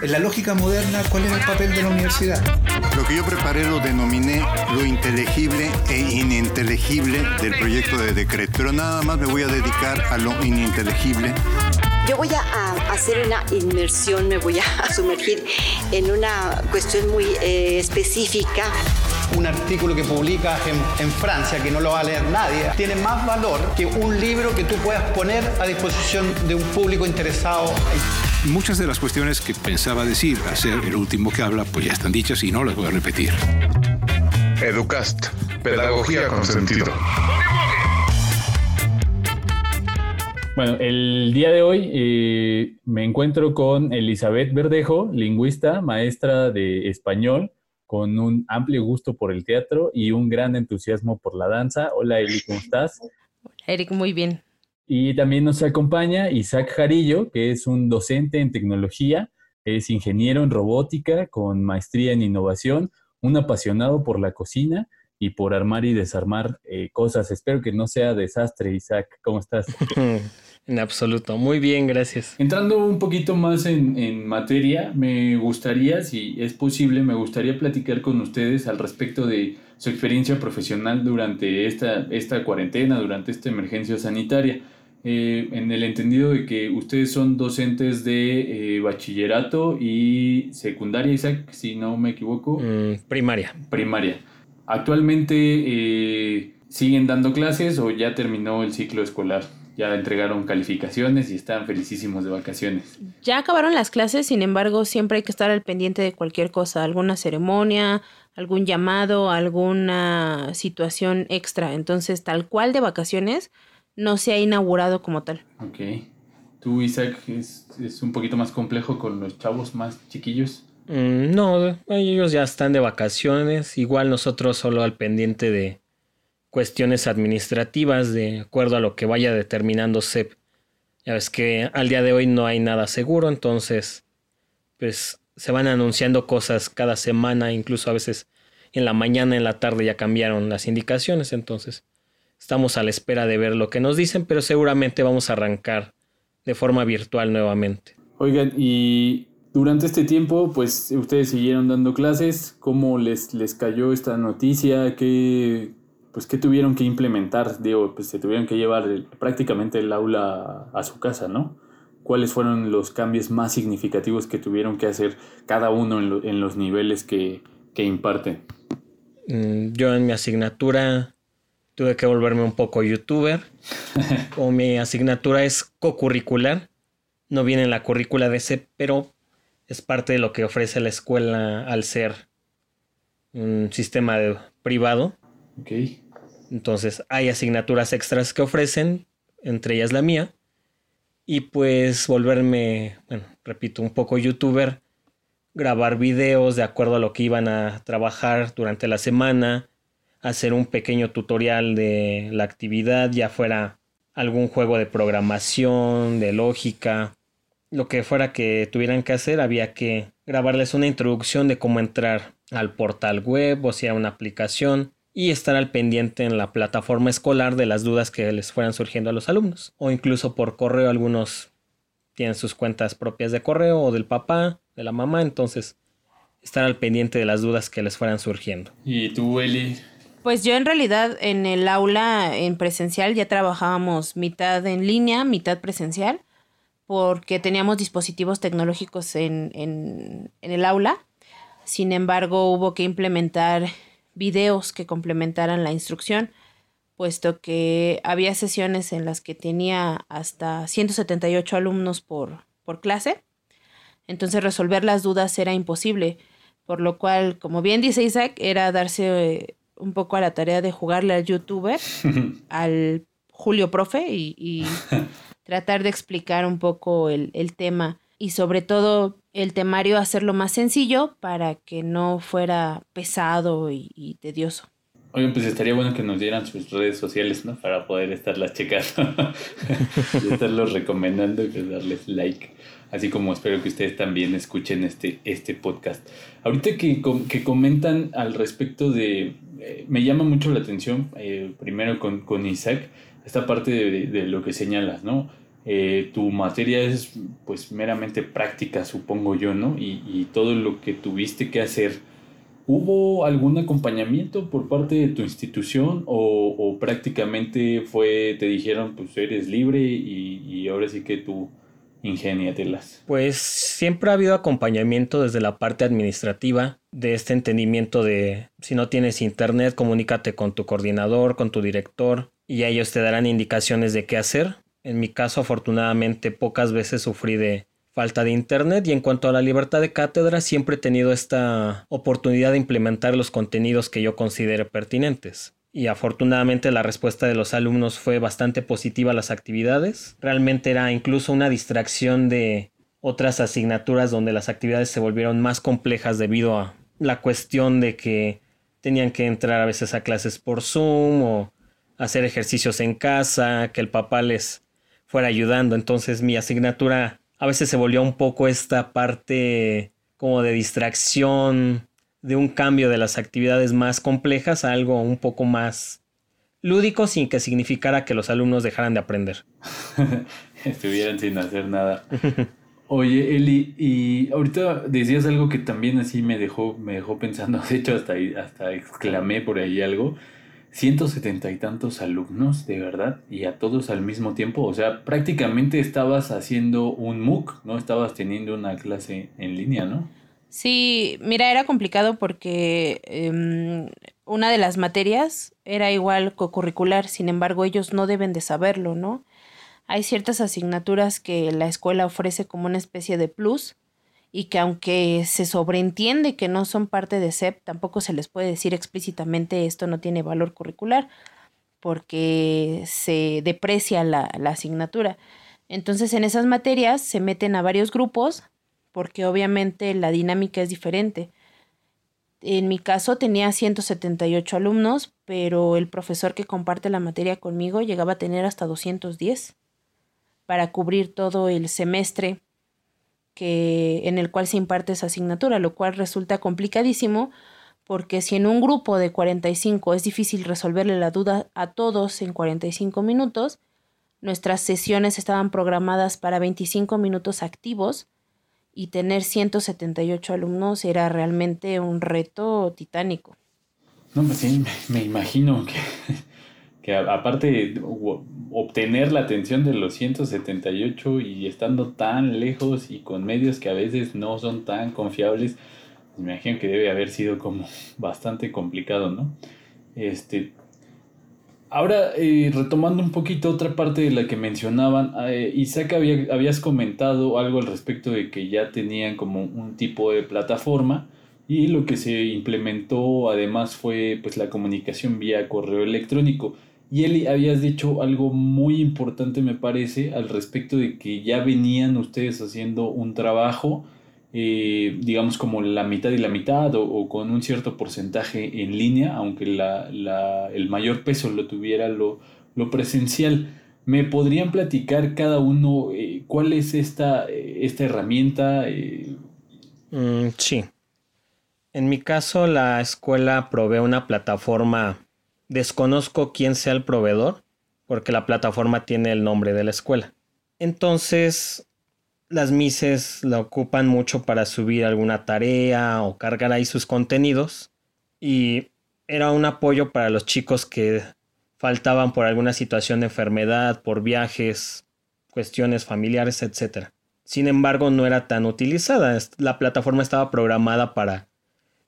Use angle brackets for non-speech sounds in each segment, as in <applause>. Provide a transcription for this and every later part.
En la lógica moderna, ¿cuál es el papel de la universidad? Lo que yo preparé lo denominé lo inteligible e ininteligible del proyecto de decreto, pero nada más me voy a dedicar a lo ininteligible. Yo voy a, hacer una inmersión, me voy a <laughs> sumergir en una cuestión muy eh, específica un artículo que publicas en, Francia, que no lo va a leer nadie, tiene más valor que un libro que tú puedas poner a disposición de un público interesado. Muchas de las cuestiones que pensaba decir al ser el último que habla, pues ya están dichas y no las voy a repetir. Educast, pedagogía con sentido. Bueno, el día de hoy eh, me encuentro con Elizabeth Verdejo, lingüista, maestra de español con un amplio gusto por el teatro y un gran entusiasmo por la danza. Hola Eli, ¿cómo estás? Eric, muy bien. Y también nos acompaña Isaac Jarillo, que es un docente en tecnología, es ingeniero en robótica con maestría en innovación, un apasionado por la cocina y por armar y desarmar eh, cosas. Espero que no sea desastre, Isaac. ¿Cómo estás? <laughs> En absoluto. Muy bien, gracias. Entrando un poquito más en, materia, me gustaría, si es posible, me gustaría platicar con ustedes al respecto de su experiencia profesional durante esta, esta cuarentena, durante esta emergencia sanitaria. Eh, en el entendido de que ustedes son docentes de eh, bachillerato y secundaria, Isaac, si no me equivoco. Mm, primaria. Primaria. Actualmente, eh, ¿siguen dando clases o ya terminó el ciclo escolar? ya entregaron calificaciones y están felicísimos de vacaciones. Ya acabaron las clases, sin embargo, siempre hay que estar al pendiente de cualquier cosa, alguna ceremonia, algún llamado, alguna situación extra. Entonces, tal cual de vacaciones, no se ha inaugurado como tal. Ok. ¿Tú, Isaac, es, es un poquito más complejo con los chavos más chiquillos? Mm, no, ellos ya están de vacaciones. Igual nosotros solo al pendiente de cuestiones administrativas de acuerdo a lo que vaya determinando CEP. Ya ves que al día de hoy no hay nada seguro, entonces pues se van anunciando cosas cada semana, incluso a veces en la mañana, en la tarde ya cambiaron las indicaciones, entonces estamos a la espera de ver lo que nos dicen, pero seguramente vamos a arrancar de forma virtual nuevamente. Oigan, y durante este tiempo, pues ustedes siguieron dando clases, ¿cómo les, les cayó esta noticia? ¿Qué, pues qué tuvieron que implementar, digo, pues se tuvieron que llevar prácticamente el aula a, su casa, ¿no? ¿Cuáles fueron los cambios más significativos que tuvieron que hacer cada uno en, los niveles que, que imparten? Mm, yo en mi asignatura tuve que volverme un poco youtuber. <laughs> o mi asignatura es co-curricular. No viene en la currícula de ese, pero es parte de lo que ofrece la escuela al ser un sistema privado. Okay. Entonces hay asignaturas extras que ofrecen, entre ellas la mía. Y pues volverme, bueno, repito, un poco youtuber, grabar videos de acuerdo a lo que iban a trabajar durante la semana, hacer un pequeño tutorial de la actividad, ya fuera algún juego de programación, de lógica, lo que fuera que tuvieran que hacer, había que grabarles una introducción de cómo entrar al portal web o si era una aplicación y estar al pendiente en la plataforma escolar de las dudas que les fueran surgiendo a los alumnos. O incluso por correo, algunos tienen sus cuentas propias de correo o del papá, de la mamá, entonces estar al pendiente de las dudas que les fueran surgiendo. ¿Y tú, Eli? Pues yo en realidad en el aula en presencial ya trabajábamos mitad en línea, mitad presencial, porque teníamos dispositivos tecnológicos en, en, en el aula. Sin embargo, hubo que implementar videos que complementaran la instrucción, puesto que había sesiones en las que tenía hasta 178 alumnos por, por clase. Entonces resolver las dudas era imposible, por lo cual, como bien dice Isaac, era darse un poco a la tarea de jugarle al youtuber, <laughs> al Julio Profe y, <laughs> tratar de explicar un poco el, el tema y sobre todo el temario hacerlo más sencillo para que no fuera pesado y, tedioso. Oye, pues estaría bueno que nos dieran sus redes sociales, ¿no? Para poder estarlas checando <laughs> y estarlos recomendando y pues darles like. Así como espero que ustedes también escuchen este, este podcast. Ahorita que, que comentan al respecto de... Eh, me llama mucho la atención, eh, primero con, con Isaac, esta parte de, de, lo que señalas, ¿no? eh, tu materia es pues meramente práctica, supongo yo, ¿no? Y, y, todo lo que tuviste que hacer, ¿hubo algún acompañamiento por parte de tu institución o, o prácticamente fue, te dijeron, pues eres libre y, y ahora sí que tú ingeniatelas? Pues siempre ha habido acompañamiento desde la parte administrativa, de este entendimiento de si no tienes internet, comunícate con tu coordinador, con tu director y ellos te darán indicaciones de qué hacer. En mi caso, afortunadamente, pocas veces sufrí de falta de internet y en cuanto a la libertad de cátedra, siempre he tenido esta oportunidad de implementar los contenidos que yo considere pertinentes. Y afortunadamente la respuesta de los alumnos fue bastante positiva a las actividades. Realmente era incluso una distracción de otras asignaturas donde las actividades se volvieron más complejas debido a la cuestión de que tenían que entrar a veces a clases por Zoom o hacer ejercicios en casa, que el papá les fuera ayudando. Entonces mi asignatura a veces se volvió un poco esta parte como de distracción, de un cambio de las actividades más complejas a algo un poco más lúdico sin que significara que los alumnos dejaran de aprender. <laughs> Estuvieran sin hacer nada. Oye, Eli, y ahorita decías algo que también así me dejó, me dejó pensando, <laughs> de hecho hasta, hasta exclamé por ahí algo. Ciento setenta y tantos alumnos, de verdad, y a todos al mismo tiempo. O sea, prácticamente estabas haciendo un MOOC, ¿no? Estabas teniendo una clase en línea, ¿no? Sí, mira, era complicado porque em, una de las materias era igual co-curricular, sin embargo, ellos no deben de saberlo, ¿no? hay ciertas asignaturas que la escuela ofrece como una especie de plus y que aunque se sobreentiende que no son parte de SEP, tampoco se les puede decir explícitamente esto no tiene valor curricular porque se deprecia la, la asignatura. Entonces en esas materias se meten a varios grupos porque obviamente la dinámica es diferente. En mi caso tenía 178 alumnos, pero el profesor que comparte la materia conmigo llegaba a tener hasta 210 para cubrir todo el semestre que, en el cual se imparte esa asignatura, lo cual resulta complicadísimo porque si en un grupo de 45 es difícil resolverle la duda a todos en 45 minutos, nuestras sesiones estaban programadas para 25 minutos activos y tener 178 alumnos era realmente un reto titánico. No, pues sí, me imagino que que aparte obtener la atención de los 178 y estando tan lejos y con medios que a veces no son tan confiables, me imagino que debe haber sido como bastante complicado, ¿no? Este, ahora, eh, retomando un poquito otra parte de la que mencionaban, eh, Isaac, había, habías comentado algo al respecto de que ya tenían como un tipo de plataforma y lo que se implementó además fue pues la comunicación vía correo electrónico. Y Eli, habías dicho algo muy importante, me parece, al respecto de que ya venían ustedes haciendo un trabajo, eh, digamos como la mitad y la mitad, o, con un cierto porcentaje en línea, aunque la, la, el mayor peso lo tuviera lo, lo, presencial. ¿Me podrían platicar cada uno eh, cuál es esta, esta herramienta? Eh? Mm, sí. En mi caso, la escuela provee una plataforma Desconozco quién sea el proveedor, porque la plataforma tiene el nombre de la escuela. Entonces, las mises la ocupan mucho para subir alguna tarea o cargar ahí sus contenidos. Y era un apoyo para los chicos que faltaban por alguna situación de enfermedad, por viajes, cuestiones familiares, etc. Sin embargo, no era tan utilizada. La plataforma estaba programada para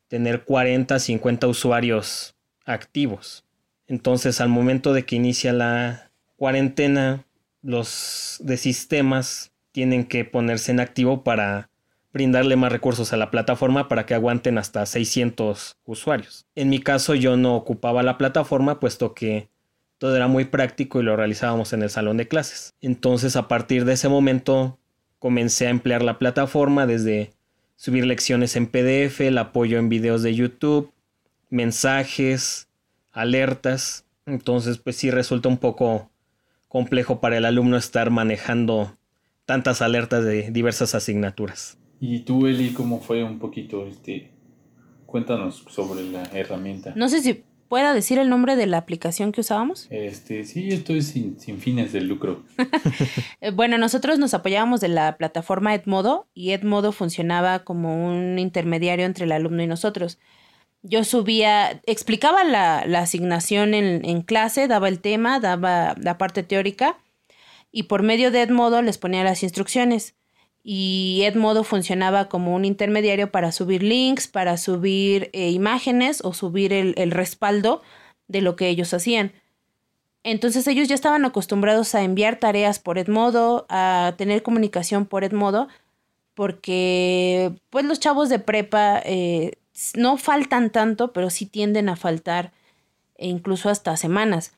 tener 40, 50 usuarios activos. Entonces, al momento de que inicia la cuarentena, los de sistemas tienen que ponerse en activo para brindarle más recursos a la plataforma para que aguanten hasta 600 usuarios. En mi caso yo no ocupaba la plataforma puesto que todo era muy práctico y lo realizábamos en el salón de clases. Entonces a partir de ese momento comencé a emplear la plataforma desde subir lecciones en PDF, el apoyo en videos de YouTube, mensajes, alertas. Entonces, pues sí resulta un poco complejo para el alumno estar manejando tantas alertas de diversas asignaturas. ¿Y tú, Eli, cómo fue un poquito este? Cuéntanos sobre la herramienta. No sé si pueda decir el nombre de la aplicación que usábamos? Este, sí, esto es sin, sin fines de lucro. <laughs> Eh, bueno, nosotros nos apoyábamos de la plataforma Edmodo y Edmodo funcionaba como un intermediario entre el alumno y nosotros. Yo subía, explicaba la, la asignación en, en clase, daba el tema, daba la parte teórica y por medio de Edmodo les ponía las instrucciones y Edmodo funcionaba como un intermediario para subir links, para subir eh, imágenes o subir el, el, respaldo de lo que ellos hacían. Entonces ellos ya estaban acostumbrados a enviar tareas por Edmodo, a tener comunicación por Edmodo, porque pues los chavos de prepa eh, no faltan tanto, pero sí tienden a faltar e incluso hasta semanas.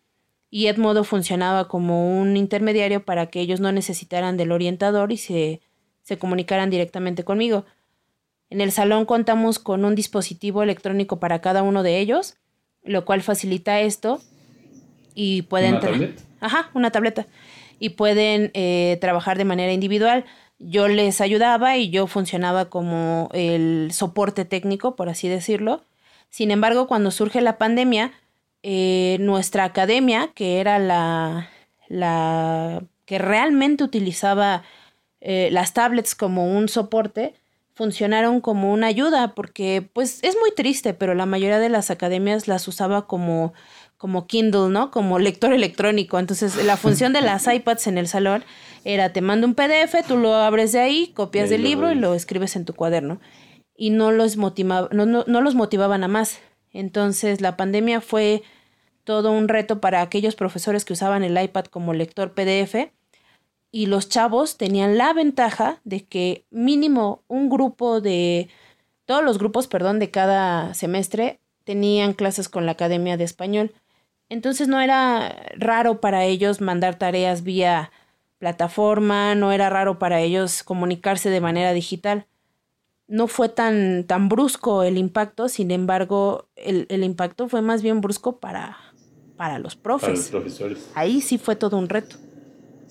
Y Edmodo funcionaba como un intermediario para que ellos no necesitaran del orientador y se se comunicaran directamente conmigo. En el salón contamos con un dispositivo electrónico para cada uno de ellos, lo cual facilita esto y pueden... ¿Una tableta? Ajá, una tableta. Y pueden eh, trabajar de manera individual. Yo les ayudaba y yo funcionaba como el soporte técnico, por así decirlo. Sin embargo, cuando surge la pandemia, eh, nuestra academia, que era la, la que realmente utilizaba eh, las tablets como un soporte funcionaron como una ayuda porque pues es muy triste, pero la mayoría de las academias las usaba como como Kindle, ¿no? Como lector electrónico. Entonces, la <laughs> función de las iPads en el salón era te mando un PDF, tú lo abres de ahí, copias del libro y lo escribes en tu cuaderno. Y no los motivaba, no, no, no los motivaban a más. Entonces, la pandemia fue todo un reto para aquellos profesores que usaban el iPad como lector PDF y los chavos tenían la ventaja de que mínimo un grupo de, todos los grupos, perdón, de cada semestre tenían clases con la Academia de Español. Entonces no era raro para ellos mandar tareas vía plataforma, no era raro para ellos comunicarse de manera digital. No fue tan, tan brusco el impacto, sin embargo, el, el impacto fue más bien brusco para, para los profes. Para los profesores. Ahí sí fue todo un reto.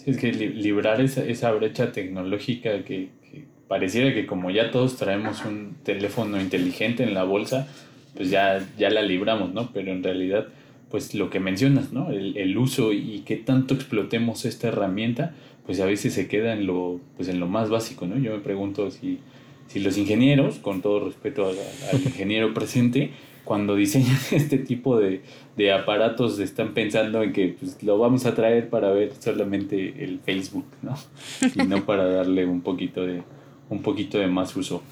Es que librar esa, esa brecha tecnológica que, que, pareciera que como ya todos traemos un teléfono inteligente en la bolsa, pues ya, ya la libramos, ¿no? Pero en realidad, pues lo que mencionas, ¿no? El, el uso y qué tanto explotemos esta herramienta, pues a veces se queda en lo, pues en lo más básico, ¿no? Yo me pregunto si, si los ingenieros, con todo respeto al, al ingeniero presente, cuando diseñan <laughs> este tipo de, de, aparatos están pensando en que pues, lo vamos a traer para ver solamente el Facebook, ¿no? Y no para darle un poquito de, un poquito de más uso.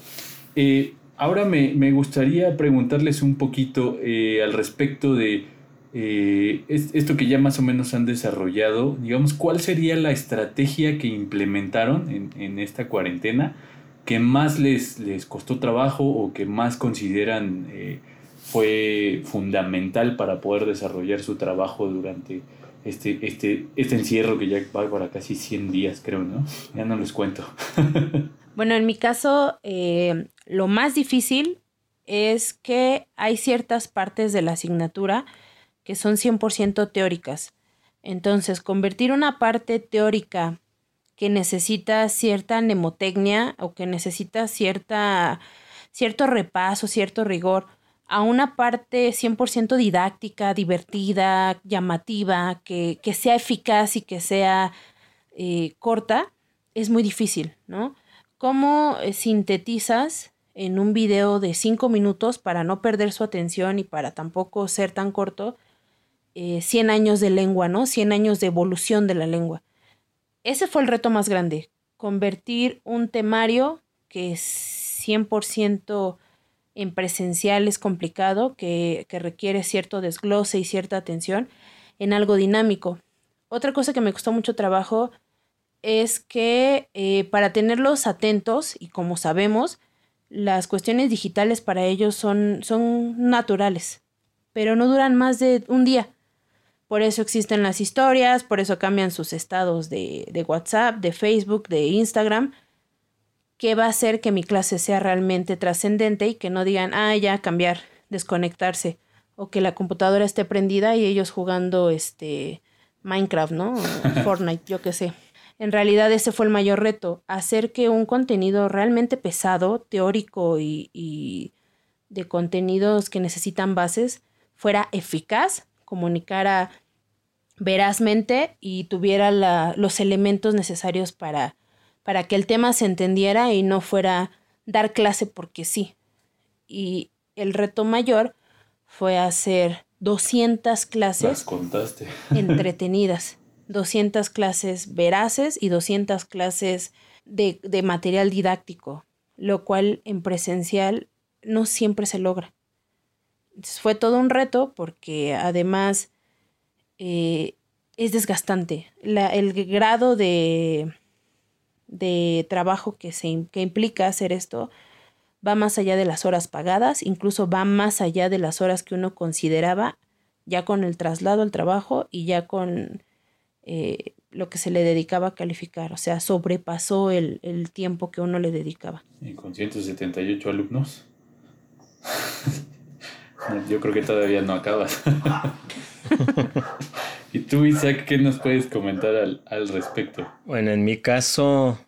Eh, ahora me, me, gustaría preguntarles un poquito eh, al respecto de eh, esto que ya más o menos han desarrollado. Digamos, ¿cuál sería la estrategia que implementaron en, en esta cuarentena que más les, les costó trabajo o que más consideran fue fundamental para poder desarrollar su trabajo durante este, este, este encierro que ya va para casi 100 días, creo, ¿no? Ya no les cuento. <laughs> bueno, en mi caso, eh, lo más difícil es que hay ciertas partes de la asignatura que son 100% teóricas. Entonces, convertir una parte teórica que necesita cierta mnemotecnia o que necesita cierta, cierto repaso, cierto rigor, a una parte 100% didáctica, divertida, llamativa, que, que, sea eficaz y que sea eh, corta, es muy difícil, ¿no? ¿Cómo eh, sintetizas en un video de 5 minutos para no perder su atención y para tampoco ser tan corto eh, 100 años de lengua, ¿no? 100 años de evolución de la lengua. Ese fue el reto más grande, convertir un temario que es 100% en presencial es complicado, que, que, requiere cierto desglose y cierta atención, en algo dinámico. Otra cosa que me costó mucho trabajo es que eh, para tenerlos atentos, y como sabemos, las cuestiones digitales para ellos son, son naturales, pero no duran más de un día. Por eso existen las historias, por eso cambian sus estados de, de WhatsApp, de Facebook, de Instagram, qué va a hacer que mi clase sea realmente trascendente y que no digan, ah, ya, cambiar, desconectarse, o que la computadora esté prendida y ellos jugando este Minecraft, ¿no? <laughs> Fortnite, yo qué sé. En realidad ese fue el mayor reto, hacer que un contenido realmente pesado, teórico y, y de contenidos que necesitan bases, fuera eficaz, comunicara verazmente y tuviera los elementos necesarios para, para que el tema se entendiera y no fuera dar clase porque sí. Y el reto mayor fue hacer 200 clases <laughs> entretenidas, 200 clases veraces y 200 clases de, de material didáctico, lo cual en presencial no siempre se logra. fue todo un reto porque además eh, es desgastante. el grado de, de trabajo que, se, que implica hacer esto va más allá de las horas pagadas, incluso va más allá de las horas que uno consideraba ya con el traslado al trabajo y ya con eh, lo que se le dedicaba a calificar, o sea, sobrepasó el, el tiempo que uno le dedicaba. ¿Y con 178 alumnos? <laughs> Yo creo que todavía no acabas. <laughs> ¿Y tú, Isaac, qué nos puedes comentar al, al respecto? Bueno, en mi caso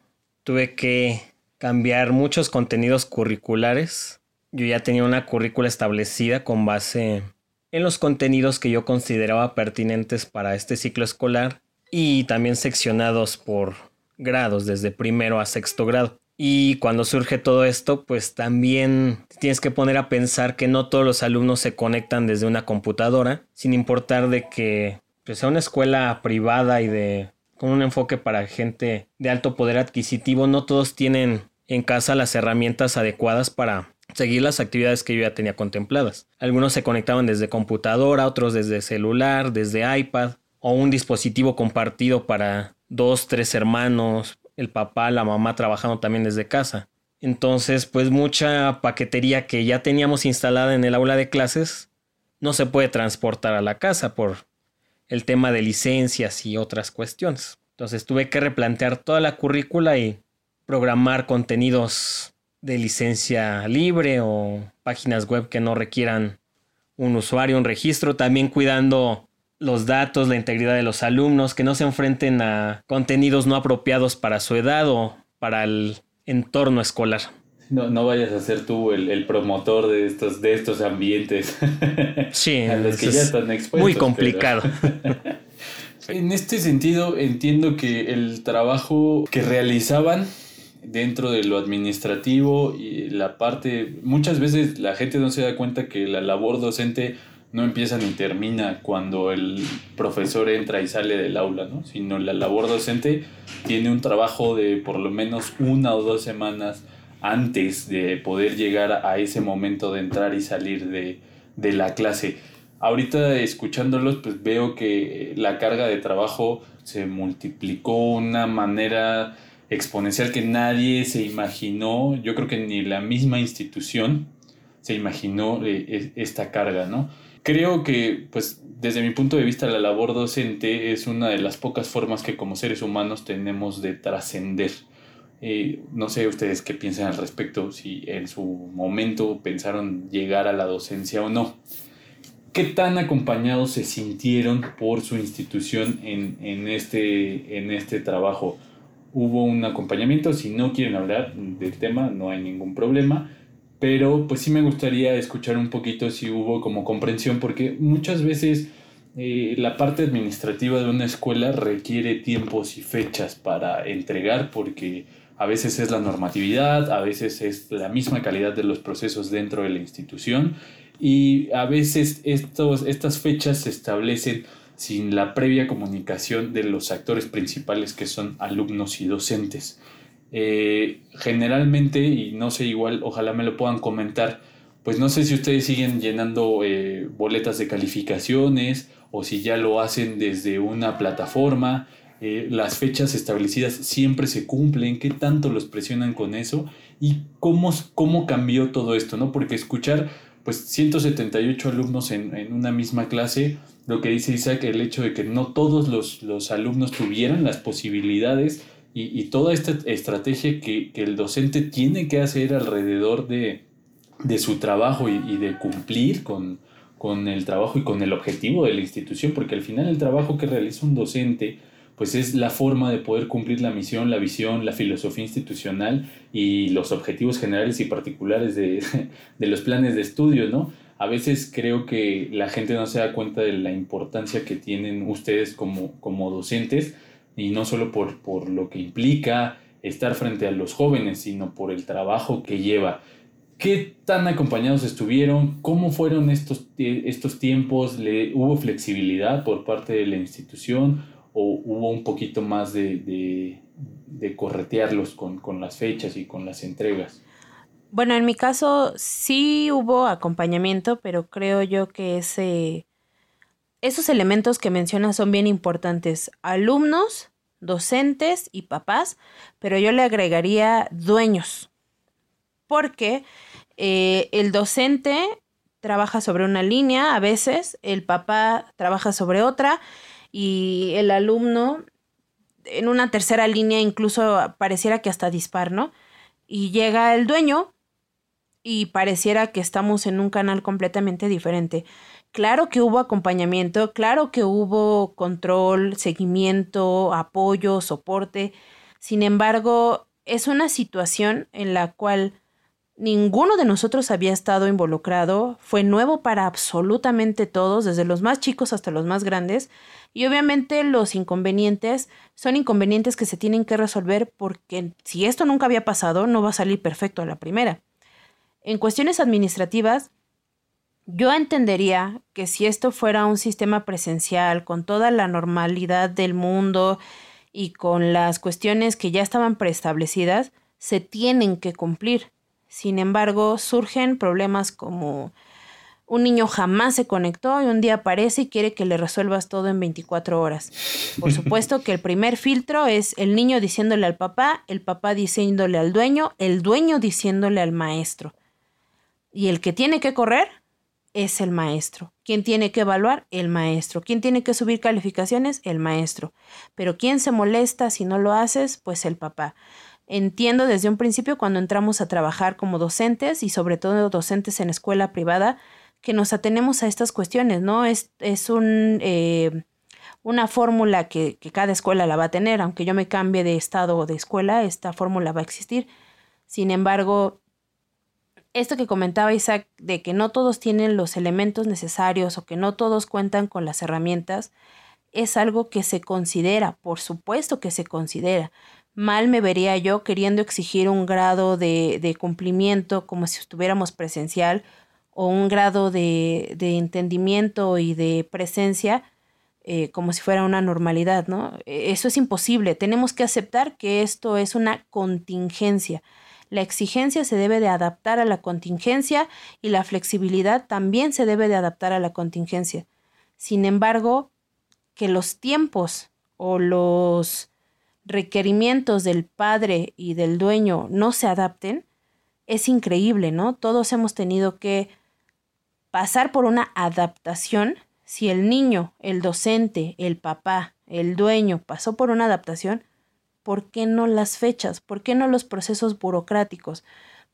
tuve que cambiar muchos contenidos curriculares. Yo ya tenía una currícula establecida con base en los contenidos que yo consideraba pertinentes para este ciclo escolar y también seccionados por grados, desde primero a sexto grado. Y cuando surge todo esto, pues también tienes que poner a pensar que no todos los alumnos se conectan desde una computadora, sin importar de que pues, sea una escuela privada y de con un enfoque para gente de alto poder adquisitivo, no todos tienen en casa las herramientas adecuadas para seguir las actividades que yo ya tenía contempladas. Algunos se conectaban desde computadora, otros desde celular, desde iPad o un dispositivo compartido para dos, tres hermanos, el papá, la mamá trabajando también desde casa. Entonces, pues mucha paquetería que ya teníamos instalada en el aula de clases no se puede transportar a la casa por el tema de licencias y otras cuestiones. Entonces tuve que replantear toda la currícula y programar contenidos de licencia libre o páginas web que no requieran un usuario, un registro, también cuidando los datos, la integridad de los alumnos, que no se enfrenten a contenidos no apropiados para su edad o para el entorno escolar. No, no vayas a ser tú el, promotor de estos, de estos ambientes. <laughs> Sí, a los que ya están expuestos. Muy complicado. <laughs> en este sentido, entiendo que el trabajo que realizaban dentro de lo administrativo y la parte, muchas veces la gente no se da cuenta que la labor docente no empieza ni termina cuando el profesor entra y sale del aula, ¿no? Sino la labor docente tiene un trabajo de por lo menos una o dos semanas antes de poder llegar a ese momento de entrar y salir de, de la clase. Ahorita escuchándolos, pues veo que la carga de trabajo se multiplicó una manera exponencial que nadie se imaginó, yo creo que ni la misma institución se imaginó eh, esta carga, ¿no? Creo que, pues, desde mi punto de vista, la labor docente es una de las pocas formas que como seres humanos tenemos de trascender. Eh, no sé ustedes qué piensan al respecto, si en su momento pensaron llegar a la docencia o no. ¿Qué tan acompañados se sintieron por su institución en, en, este, en este trabajo? ¿Hubo un acompañamiento? Si no quieren hablar del tema, no hay ningún problema pero pues sí me gustaría escuchar un poquito si hubo como comprensión, porque muchas veces eh, la parte administrativa de una escuela requiere tiempos y fechas para entregar, porque a veces es la normatividad, a veces es la misma calidad de los procesos dentro de la institución y a veces estos, estas fechas se establecen sin la previa comunicación de los actores principales que son alumnos y docentes. Eh, generalmente, y no sé, igual, ojalá me lo puedan comentar, pues no sé si ustedes siguen llenando eh, boletas de calificaciones o si ya lo hacen desde una plataforma. Eh, las fechas establecidas siempre se cumplen, qué tanto los presionan con eso y cómo, cómo cambió todo esto, ¿no? Porque escuchar pues 178 alumnos en, en, una misma clase, lo que dice Isaac, el hecho de que no todos los, los alumnos tuvieran las posibilidades y, toda esta estrategia que, el docente tiene que hacer alrededor de, su trabajo y, de cumplir con, con, el trabajo y con el objetivo de la institución, porque al final el trabajo que realiza un docente pues es la forma de poder cumplir la misión, la visión, la filosofía institucional y los objetivos generales y particulares de, <laughs> de los planes de estudio, ¿no? a veces creo que la gente no se da cuenta de la importancia que tienen ustedes como, como docentes y no solo por, por lo que implica estar frente a los jóvenes, sino por el trabajo que lleva. ¿Qué tan acompañados estuvieron? ¿Cómo fueron estos, estos tiempos? ¿Le, ¿Hubo flexibilidad por parte de la institución o hubo un poquito más de, de, corretearlos con, con las fechas y con las entregas? Bueno, en mi caso sí hubo acompañamiento, pero creo yo que ese, esos elementos que mencionas son bien importantes. Alumnos, docentes y papás, pero yo le agregaría dueños, porque eh, el docente trabaja sobre una línea a veces, el papá trabaja sobre otra y el alumno en una tercera línea incluso pareciera que hasta dispar, ¿no? Y llega el dueño y pareciera que estamos en un canal completamente diferente. Claro que hubo acompañamiento, claro que hubo control, seguimiento, apoyo, soporte. Sin embargo, es una situación en la cual ninguno de nosotros había estado involucrado, fue nuevo para absolutamente todos, desde los más chicos hasta los más grandes, y obviamente los inconvenientes son inconvenientes que se tienen que resolver porque si esto nunca había pasado, no va a salir perfecto a la primera. En cuestiones administrativas, yo entendería que si esto fuera un sistema presencial con toda la normalidad del mundo y con las cuestiones que ya estaban preestablecidas, se tienen que cumplir. Sin embargo, surgen problemas como un niño jamás se conectó y un día aparece y quiere que le resuelvas todo en 24 horas. Por supuesto que el primer filtro es el niño diciéndole al papá, el papá diciéndole al dueño, el dueño diciéndole al maestro. Y el que tiene que correr es el maestro. ¿Quién tiene que evaluar? El maestro. ¿Quién tiene que subir calificaciones? El maestro. Pero ¿quién se molesta si no lo haces? Pues el papá. Entiendo desde un principio cuando entramos a trabajar como docentes y sobre todo docentes en escuela privada que nos atenemos a estas cuestiones, ¿no? Es, es un, eh, una fórmula que, que cada escuela la va a tener, aunque yo me cambie de estado o de escuela, esta fórmula va a existir. Sin embargo, esto que comentaba Isaac, de que no todos tienen los elementos necesarios o que no todos cuentan con las herramientas, es algo que se considera, por supuesto que se considera. Mal me vería yo queriendo exigir un grado de, cumplimiento como si estuviéramos presencial o un grado de, entendimiento y de presencia eh, como si fuera una normalidad, ¿no? Eso es imposible. Tenemos que aceptar que esto es una contingencia. La exigencia se debe de adaptar a la contingencia y la flexibilidad también se debe de adaptar a la contingencia. Sin embargo, que los tiempos o los requerimientos del padre y del dueño no se adapten, es increíble, ¿no? Todos hemos tenido que pasar por una adaptación. Si el niño, el docente, el papá, el dueño pasó por una adaptación, ¿por qué no las fechas? ¿Por qué no los procesos burocráticos?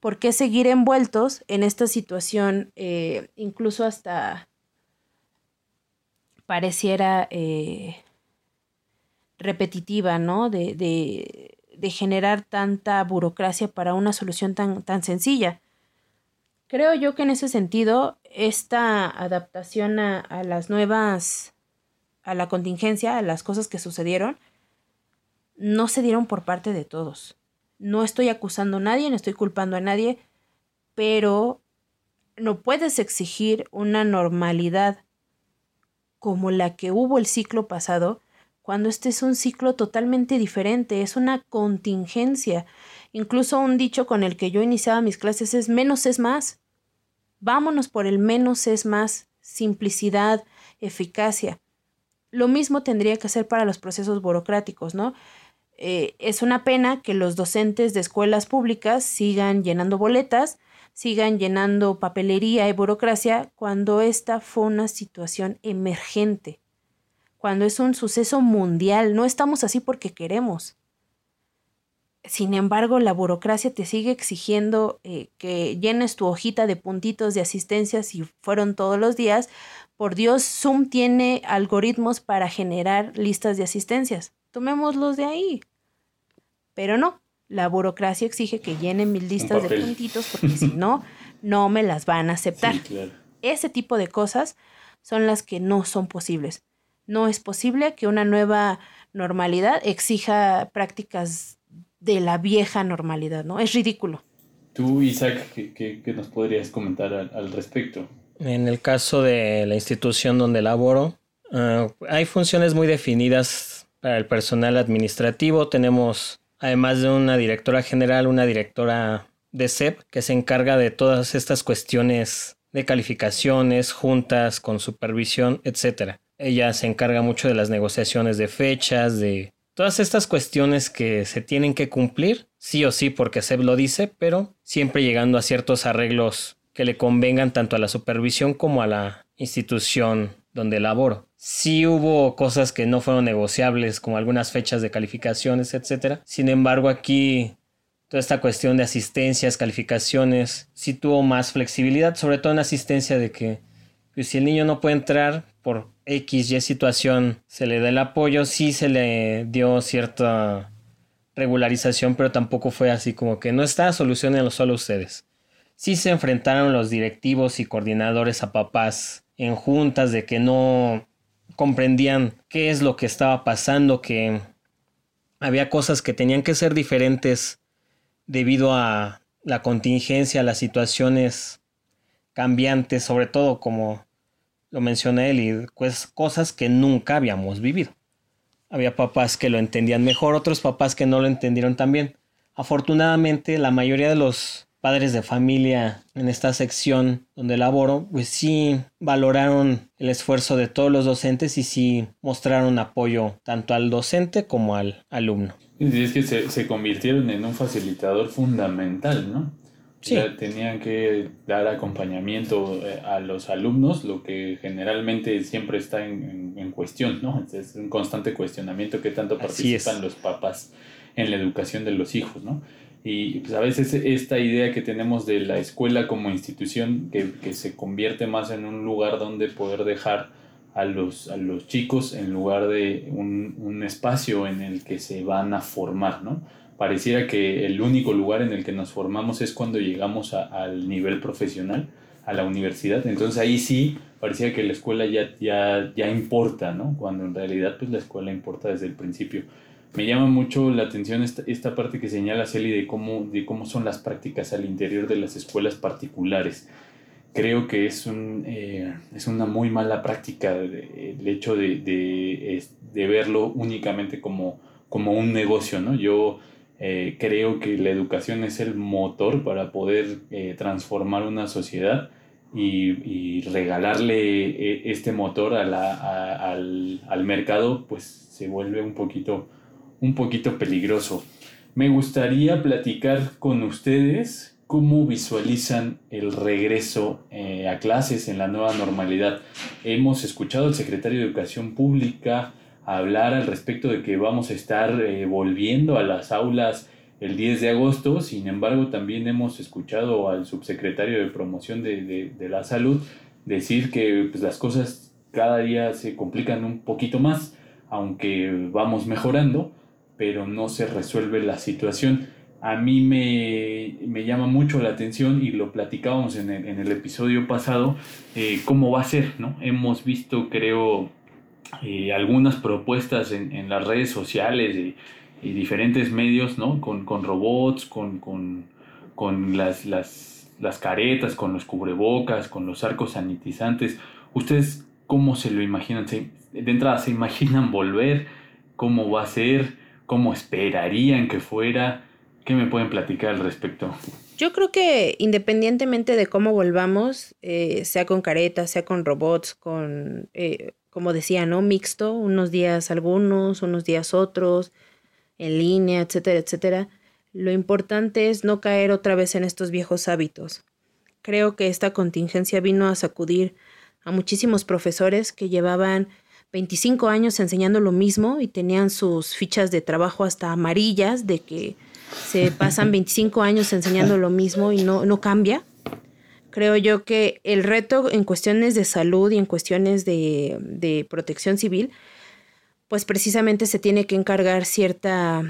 ¿Por qué seguir envueltos en esta situación, eh, incluso hasta pareciera eh, repetitiva, ¿no? De, de, generar tanta burocracia para una solución tan, tan sencilla. Creo yo que en ese sentido, esta adaptación a, a las nuevas, a la contingencia, a las cosas que sucedieron, no se dieron por parte de todos. No estoy acusando a nadie, no estoy culpando a nadie, pero no puedes exigir una normalidad como la que hubo el ciclo pasado cuando este es un ciclo totalmente diferente, es una contingencia. Incluso un dicho con el que yo iniciaba mis clases es menos es más. Vámonos por el menos es más, simplicidad, eficacia. Lo mismo tendría que hacer para los procesos burocráticos, ¿no? Eh, es una pena que los docentes de escuelas públicas sigan llenando boletas, sigan llenando papelería y burocracia cuando esta fue una situación emergente, cuando es un suceso mundial. No estamos así porque queremos. Sin embargo, la burocracia te sigue exigiendo eh, que llenes tu hojita de puntitos de asistencia si fueron todos los días. Por Dios, Zoom tiene algoritmos para generar listas de asistencias. Tomémoslos de ahí. Pero no, la burocracia exige que llenen mis listas de puntitos porque si no, no me las van a <laughs> aceptar. ese tipo de cosas son las que no son posibles. No es posible que una nueva normalidad exija prácticas de la vieja normalidad, ¿no? Es ridículo. Tú, Isaac, ¿qué, nos podrías comentar al, respecto? En el caso de la institución donde laboro, ah, hay funciones muy definidas para el personal administrativo. Tenemos, además de una directora general, una directora de CEP que se encarga de todas estas cuestiones de calificaciones, juntas con supervisión, etc. Ella se encarga mucho de las negociaciones de fechas, de todas estas cuestiones que se tienen que cumplir, sí o sí porque SEP lo dice, pero siempre llegando a ciertos arreglos que le convengan tanto a la supervisión como a la institución donde laboro. Sí hubo cosas que no fueron negociables, como algunas fechas de calificaciones, etc. Sin embargo, aquí toda esta cuestión de asistencias, calificaciones, sí tuvo más flexibilidad, sobre todo en asistencia de que pues, si el niño no puede entrar por X, Y situación, se le da el apoyo, sí se le dio cierta regularización, pero tampoco fue así como que no está, solucionenlo solo ustedes. Sí se enfrentaron los directivos y coordinadores a papás en juntas de que no comprendían qué es lo que estaba pasando, que había cosas que tenían que ser diferentes debido a la contingencia, las situaciones cambiantes, sobre todo como lo menciona él, y pues cosas que nunca habíamos vivido. Había papás que lo entendían mejor, otros papás que no lo entendieron tan bien. Afortunadamente, la mayoría de los padres de familia en esta sección donde laboro, pues sí valoraron el esfuerzo de todos los docentes y sí mostraron apoyo tanto al docente como al alumno. Y es que se, se convirtieron en un facilitador fundamental, ¿no? Sí. tenían que dar acompañamiento eh, a los alumnos, lo que generalmente siempre está en, en, cuestión, ¿no? Es un constante cuestionamiento que tanto participan los papás en la educación de los hijos, ¿no? Y pues, a veces esta idea que tenemos de la escuela como institución que, que se convierte más en un lugar donde poder dejar a los, a los chicos en lugar de un, un espacio en el que se van a formar, ¿no? Pareciera que el único lugar en el que nos formamos es cuando llegamos al nivel profesional, a la universidad. Entonces ahí sí parecía que la escuela ya, ya, ya importa, ¿no? Cuando en realidad pues la escuela importa desde el principio. Me llama mucho la atención esta, esta parte que señala Celi de cómo, de cómo son las prácticas al interior de las escuelas particulares. Creo que es, un, eh, es una muy mala práctica el hecho de, de, de verlo únicamente como, como un negocio, ¿no? Yo eh, creo que la educación es el motor para poder eh, transformar una sociedad y, regalarle eh, este motor a la, al, al, mercado, pues se vuelve un poquito, un poquito peligroso. Me gustaría platicar con ustedes cómo visualizan el regreso a clases en la nueva normalidad. Hemos escuchado al secretario de Educación Pública, hablar al respecto de que vamos a estar eh, volviendo a las aulas el 10 de agosto, sin embargo también hemos escuchado al subsecretario de promoción de, la salud decir que pues, las cosas cada día se complican un poquito más, aunque vamos mejorando, pero no se resuelve la situación. A mí me, llama mucho la atención y lo platicábamos en el, episodio pasado, eh, cómo va a ser, ¿no? Hemos visto, creo, eh, algunas propuestas en, en, las redes sociales y, y diferentes medios, ¿no? Con, con robots, con, con, con las, las, las, caretas, con los cubrebocas, con los arcos sanitizantes. ¿Ustedes cómo se lo imaginan? ¿Se, de entrada, ¿se imaginan volver? ¿Cómo va a ser? ¿Cómo esperarían que fuera? ¿Qué me pueden platicar al respecto? Yo creo que independientemente de cómo volvamos, eh, sea con caretas, sea con robots, con eh, como decía, ¿no? Mixto, unos días algunos, unos días otros, en línea, etcétera, etcétera. Lo importante es no caer otra vez en estos viejos hábitos. Creo que esta contingencia vino a sacudir a muchísimos profesores que llevaban 25 años enseñando lo mismo y tenían sus fichas de trabajo hasta amarillas de que se pasan 25 años enseñando lo mismo y no, no cambia creo yo que el reto en cuestiones de salud y en cuestiones de, protección civil, pues precisamente se tiene que encargar cierta,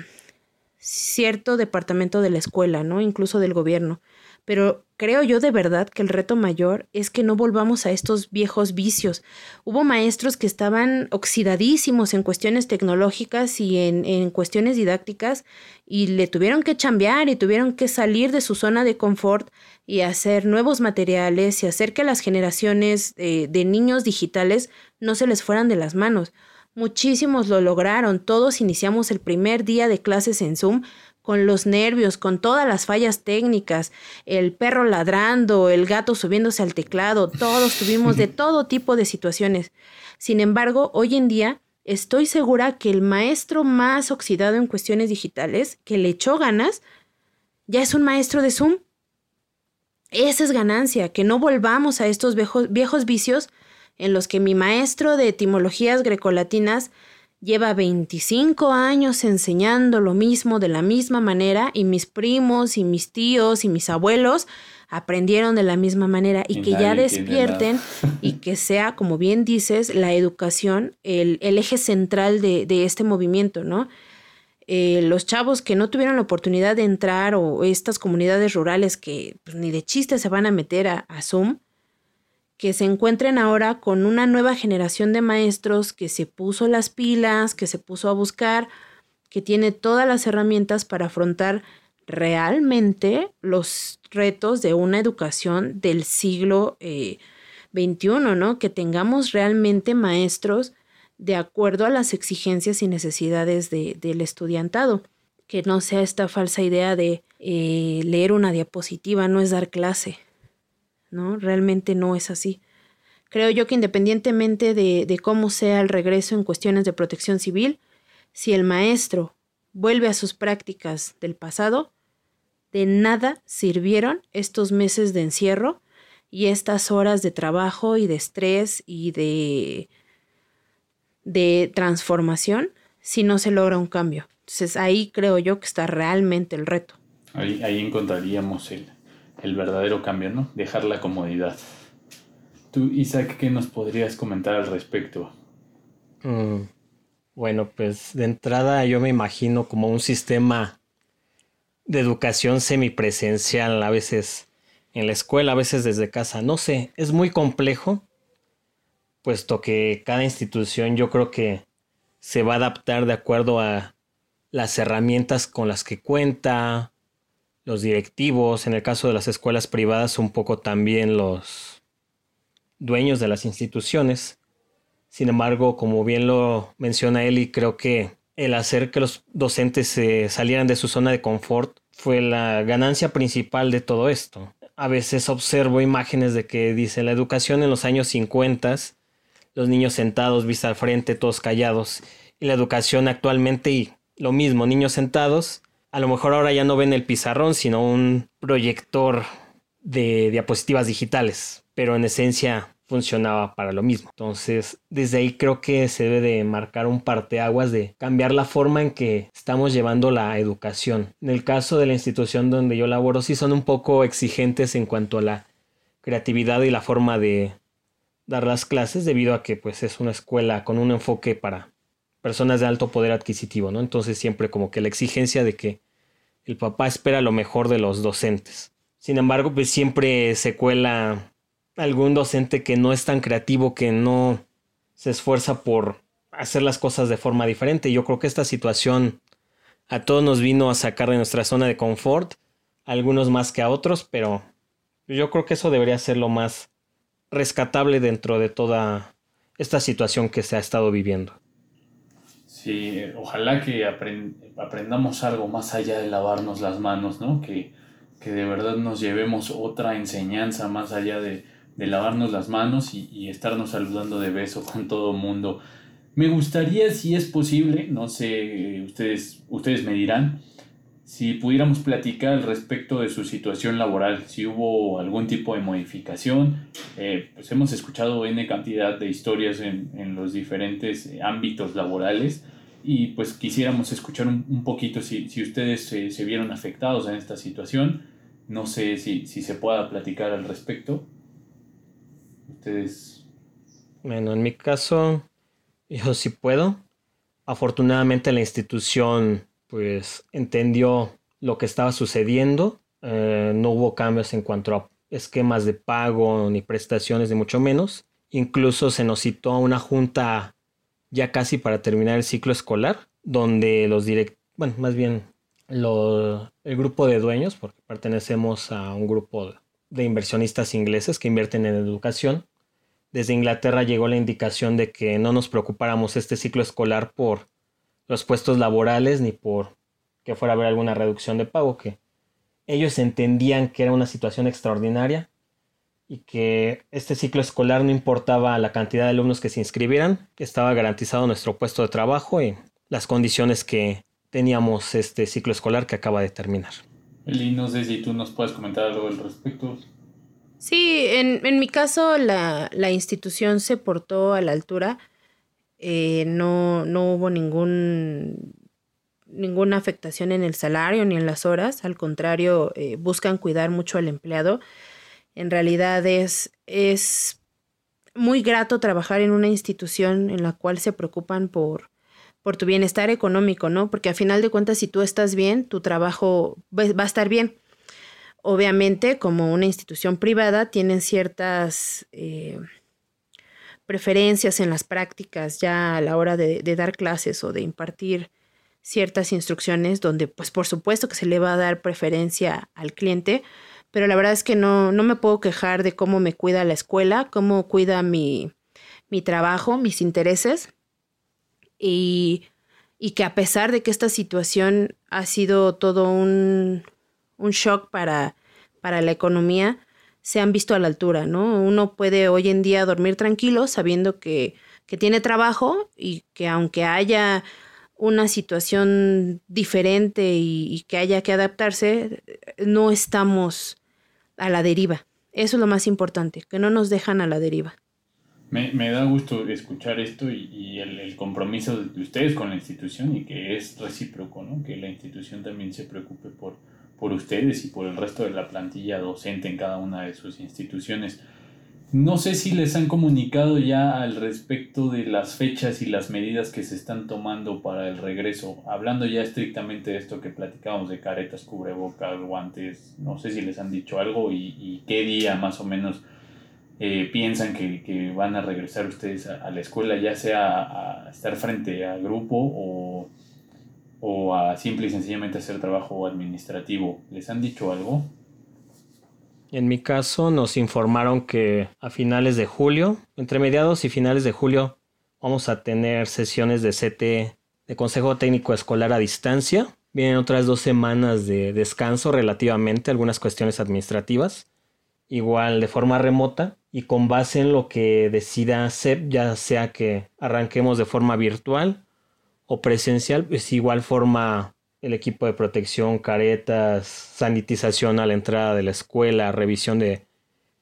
cierto departamento de la escuela, ¿no? Incluso del gobierno. Pero creo yo de verdad que el reto mayor es que no volvamos a estos viejos vicios. Hubo maestros que estaban oxidadísimos en cuestiones tecnológicas y en, en cuestiones didácticas y le tuvieron que chambear y tuvieron que salir de su zona de confort y hacer nuevos materiales y hacer que las generaciones de, de niños digitales no se les fueran de las manos. Muchísimos lo lograron, todos iniciamos el primer día de clases en Zoom con los nervios, con todas las fallas técnicas, el perro ladrando, el gato subiéndose al teclado, todos tuvimos de <laughs> todo tipo de situaciones. Sin embargo, hoy en día estoy segura que el maestro más oxidado en cuestiones digitales, que le echó ganas, ya es un maestro de Zoom. Esa es ganancia, que no volvamos a estos viejos, viejos vicios en los que mi maestro de etimologías grecolatinas lleva 25 años enseñando lo mismo de la misma manera y mis primos y mis tíos y mis abuelos aprendieron de la misma manera y, que ya despierten <laughs> y que sea, como bien dices, la educación el, el eje central de, de, este movimiento, ¿no? Eh, los chavos que no tuvieron la oportunidad de entrar o estas comunidades rurales que pues, ni de chiste se van a meter a, a Zoom, que se encuentren ahora con una nueva generación de maestros que se puso las pilas, que se puso a buscar, que tiene todas las herramientas para afrontar realmente los retos de una educación del siglo XXI, eh, ¿no? Que tengamos realmente maestros de acuerdo a las exigencias y necesidades de, del estudiantado. Que no sea esta falsa idea de eh, leer una diapositiva no es dar clase. ¿No? Realmente no es así. Creo yo que independientemente de, de cómo sea el regreso en cuestiones de protección civil, si el maestro vuelve a sus prácticas del pasado, de nada sirvieron estos meses de encierro y estas horas de trabajo y de estrés y de, de transformación si no se logra un cambio. Entonces ahí creo yo que está realmente el reto. Ahí, ahí encontraríamos el, el verdadero cambio, ¿no? Dejar la comodidad. Tú, Isaac, ¿qué nos podrías comentar al respecto? Mm, bueno, pues de entrada yo me imagino como un sistema de educación semipresencial, a veces en la escuela, a veces desde casa. No sé, es muy complejo, puesto que cada institución yo creo que se va a adaptar de acuerdo a las herramientas con las que cuenta, los directivos, en el caso de las escuelas privadas, un poco también los dueños de las instituciones. Sin embargo, como bien lo menciona Eli, creo que el hacer que los docentes se salieran de su zona de confort fue la ganancia principal de todo esto. A veces observo imágenes de que dice la educación en los años 50, los niños sentados, vista al frente, todos callados, y la educación actualmente y lo mismo, niños sentados, a lo mejor ahora ya no ven el pizarrón, sino un proyector de diapositivas digitales, pero en esencia funcionaba para lo mismo. Entonces, desde ahí creo que se debe de marcar un parteaguas de cambiar la forma en que estamos llevando la educación. En el caso de la institución donde yo laboro, sí son un poco exigentes en cuanto a la creatividad y la forma de dar las clases debido a que pues es una escuela con un enfoque para personas de alto poder adquisitivo, ¿no? Entonces siempre como que la exigencia de que el papá espera lo mejor de los docentes. Sin embargo, pues siempre se cuela algún docente que no es tan creativo, que no se esfuerza por hacer las cosas de forma diferente. Yo creo que esta situación a todos nos vino a sacar de nuestra zona de confort, algunos más que a otros, pero yo creo que eso debería ser lo más rescatable dentro de toda esta situación que se ha estado viviendo. Sí, ojalá que aprendamos algo más allá de lavarnos las manos, ¿no? Que, que de verdad nos llevemos otra enseñanza más allá de, de lavarnos las manos y, y, estarnos saludando de beso con todo mundo. Me gustaría, si es posible, no sé, ustedes, ustedes me dirán, si pudiéramos platicar al respecto de su situación laboral, si hubo algún tipo de modificación, eh, pues hemos escuchado N cantidad de historias en, en los diferentes ámbitos laborales y pues quisiéramos escuchar un, un poquito si, si ustedes se, se, vieron afectados en esta situación. No sé si, si se pueda platicar al respecto. Ustedes. Bueno, en mi caso, yo sí puedo. Afortunadamente la institución pues entendió lo que estaba sucediendo. Eh, no hubo cambios en cuanto a esquemas de pago ni prestaciones, ni mucho menos. Incluso se nos citó a una junta ya casi para terminar el ciclo escolar, donde los direct, bueno, más bien el grupo de dueños, porque pertenecemos a un grupo de inversionistas ingleses que invierten en educación. Desde Inglaterra llegó la indicación de que no nos preocupáramos este ciclo escolar por los puestos laborales ni por que fuera a haber alguna reducción de pago, que ellos entendían que era una situación extraordinaria y que este ciclo escolar no importaba la cantidad de alumnos que se inscribieran, estaba garantizado nuestro puesto de trabajo y las condiciones que teníamos este ciclo escolar que acaba de terminar. Eli, no sé si tú nos puedes comentar algo al respecto. Sí, en, en mi caso la, la, institución se portó a la altura. Eh, no, no hubo ningún ninguna afectación en el salario ni en las horas, al contrario, eh, buscan cuidar mucho al empleado. En realidad es, es muy grato trabajar en una institución en la cual se preocupan por, por tu bienestar económico, ¿no? Porque a final de cuentas, si tú estás bien, tu trabajo va a estar bien. Obviamente, como una institución privada, tienen ciertas eh, preferencias en las prácticas ya a la hora de, de dar clases o de impartir ciertas instrucciones donde pues por supuesto que se le va a dar preferencia al cliente, pero la verdad es que no, no me puedo quejar de cómo me cuida la escuela, cómo cuida mi, mi trabajo, mis intereses y, y, que a pesar de que esta situación ha sido todo un, un shock para, para la economía, se han visto a la altura, ¿no? Uno puede hoy en día dormir tranquilo sabiendo que, que tiene trabajo y que aunque haya una situación diferente y, que haya que adaptarse, no estamos a la deriva. Eso es lo más importante, que no nos dejan a la deriva. Me, me da gusto escuchar esto y, el, compromiso de ustedes con la institución y que es recíproco, ¿no? que la institución también se preocupe por, por ustedes y por el resto de la plantilla docente en cada una de sus instituciones. No sé si les han comunicado ya al respecto de las fechas y las medidas que se están tomando para el regreso. Hablando ya estrictamente de esto que platicábamos de caretas, cubrebocas, guantes. No sé si les han dicho algo y, qué día más o menos eh, piensan que, van a regresar ustedes a, la escuela, ya sea a estar frente a grupo o, o a simple y sencillamente hacer trabajo administrativo. ¿Les han dicho algo? En mi caso nos informaron que a finales de julio, entre mediados y finales de julio, vamos a tener sesiones de CT de Consejo Técnico Escolar a distancia. Vienen otras dos semanas de descanso relativamente, algunas cuestiones administrativas, igual de forma remota y con base en lo que decida CEP, ya sea que arranquemos de forma virtual o presencial, pues igual forma el equipo de protección, caretas, sanitización a la entrada de la escuela, revisión de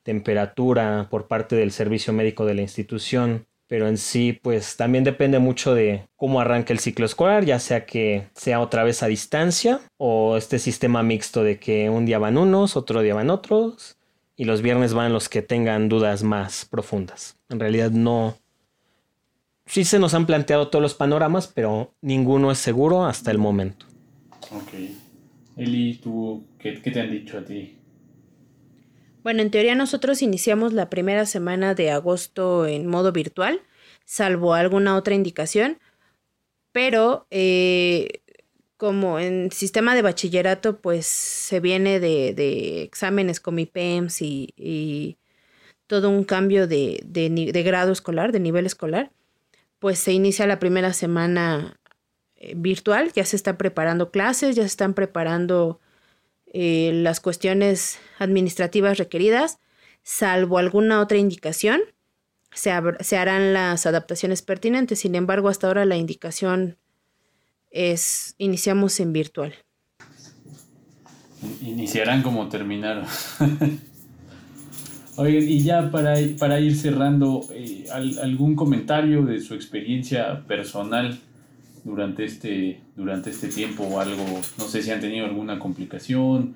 temperatura por parte del servicio médico de la institución. Pero en sí, pues también depende mucho de cómo arranque el ciclo escolar, ya sea que sea otra vez a distancia o este sistema mixto de que un día van unos, otro día van otros y los viernes van los que tengan dudas más profundas. En realidad no, sí se nos han planteado todos los panoramas, pero ninguno es seguro hasta el momento. Ok. Eli, ¿tú qué, te han dicho a ti? Bueno, en teoría nosotros iniciamos la primera semana de agosto en modo virtual, salvo alguna otra indicación, pero eh, como en sistema de bachillerato, pues se viene de, de exámenes como IPEMS y, y, todo un cambio de, de, de grado escolar, de nivel escolar, pues se inicia la primera semana eh, virtual, ya se están preparando clases, ya se están preparando eh, las cuestiones administrativas requeridas, salvo alguna otra indicación, se, se, harán las adaptaciones pertinentes. Sin embargo, hasta ahora la indicación es iniciamos en virtual. Iniciarán como terminaron. <laughs> Oigan, y ya para, para ir cerrando, eh, ¿algún comentario de su experiencia personal durante este, durante este tiempo o algo, no sé si han tenido alguna complicación,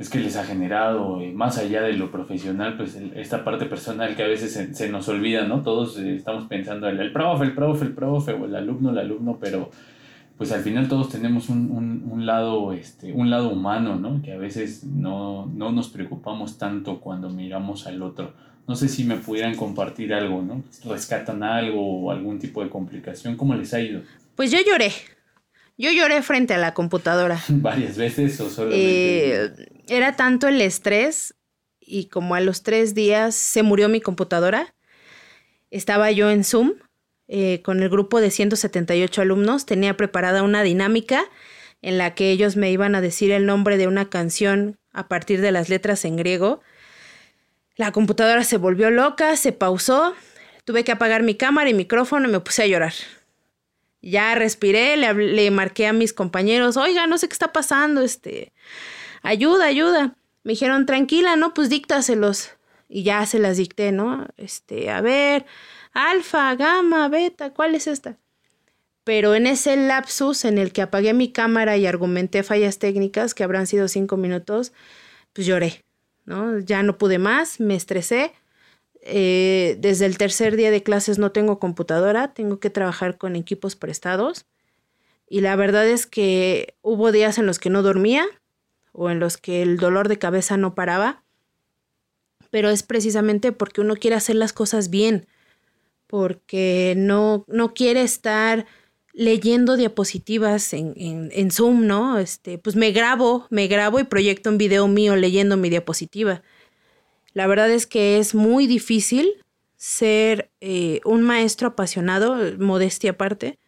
es que les ha generado, eh, más allá de lo profesional, pues esta parte personal que a veces se, nos olvida, ¿no? Todos eh, estamos pensando en el profe, el profe, el profe, o el alumno, el alumno, pero pues al final todos tenemos un, un, un, lado, este, un lado humano, ¿no? Que a veces no, no nos preocupamos tanto cuando miramos al otro. No sé si me pudieran compartir algo, ¿no? ¿Rescatan algo o algún tipo de complicación? ¿Cómo les ha ido? Pues yo lloré. Yo lloré frente a la computadora. <laughs> ¿Varias veces o solamente? Eh, era tanto el estrés y como a los tres días se murió mi computadora. Estaba yo en Zoom eh, con el grupo de 178 alumnos. Tenía preparada una dinámica en la que ellos me iban a decir el nombre de una canción a partir de las letras en griego. La computadora se volvió loca, se pausó, tuve que apagar mi cámara y micrófono y me puse a llorar. Ya respiré, le, le marqué a mis compañeros, oiga, no sé qué está pasando, este, ayuda, ayuda. Me dijeron, tranquila, no, pues díctaselos. Y ya se las dicté, ¿no? Este, a ver, alfa, gamma, beta, ¿cuál es esta? Pero en ese lapsus en el que apagué mi cámara y argumenté fallas técnicas, que habrán sido cinco minutos, pues lloré, ¿no? Ya no pude más, me estresé. Eh, desde el tercer día de clases no tengo computadora, tengo que trabajar con equipos prestados. Y la verdad es que hubo días en los que no dormía o en los que el dolor de cabeza no paraba. Pero es precisamente porque uno quiere hacer las cosas bien porque no, no quiere estar leyendo diapositivas en, en, en, Zoom, ¿no? Este, pues me grabo, me grabo y proyecto un video mío leyendo mi diapositiva. La verdad es que es muy difícil ser eh, un maestro apasionado, modestia aparte,